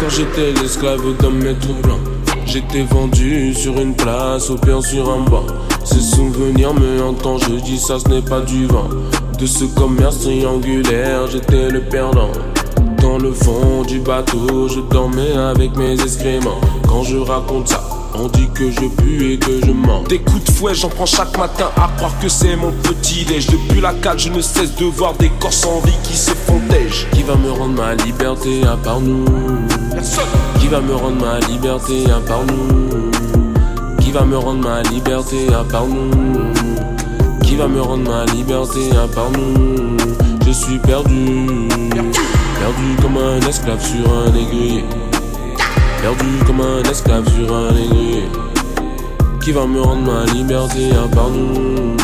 Quand j'étais l'esclave d'un maître blanc, j'étais vendu sur une place, au pire sur un banc. Ces souvenirs me hantent, je dis ça, ce n'est pas du vent. De ce commerce triangulaire, j'étais le perdant. Dans le fond du bateau, je dormais avec mes excréments. Quand je raconte ça, on dit que je pue et que je mens. Des coups de fouet, j'en prends chaque matin à croire que c'est mon petit déj. Depuis la cale, je ne cesse de voir des corps sans vie qui se font tège. Qui va me rendre ma liberté à part nous? Qui va me rendre ma liberté à part nous? Qui va me rendre ma liberté à part nous? Qui va me rendre ma liberté à part nous? Je suis perdu comme un esclave sur un aiguille. Perdu comme un esclave sur un aiguille. Qui va me rendre ma liberté à part nous?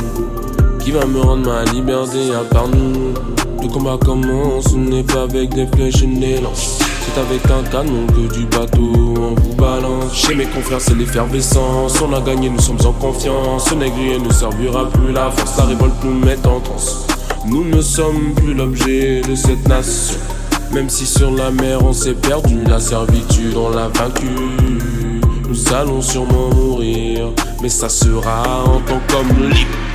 Qui va me rendre ma liberté à part nous? Le combat commence, ce n'est pas avec des flèches et des lances. C'est avec un canon que du bateau on vous balance. Chez mes confrères, c'est l'effervescence. On a gagné, nous sommes en confiance. Ce négrier ne servira plus la force. La révolte nous met en transe. Nous ne sommes plus l'objet de cette nation. Même si sur la mer on s'est perdu, la servitude on l'a vaincu. Nous allons sûrement mourir, mais ça sera en tant qu'homme libre.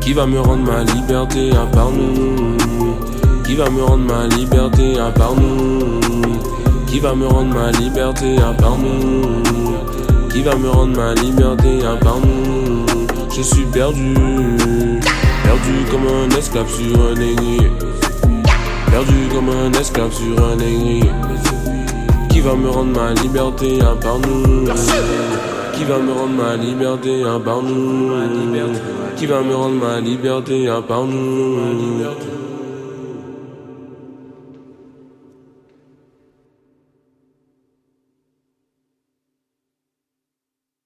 Qui va me rendre ma liberté à part nous Qui va me rendre ma liberté à part nous Qui va me rendre ma liberté à part nous Qui va me rendre ma liberté à part nous Je suis perdu, perdu comme un esclave sur un aiguille. Perdu comme un esclave sur un aiguille. Qui va me rendre ma liberté à part nous Qui va me rendre ma liberté à part nous Qui va me rendre ma liberté à part nous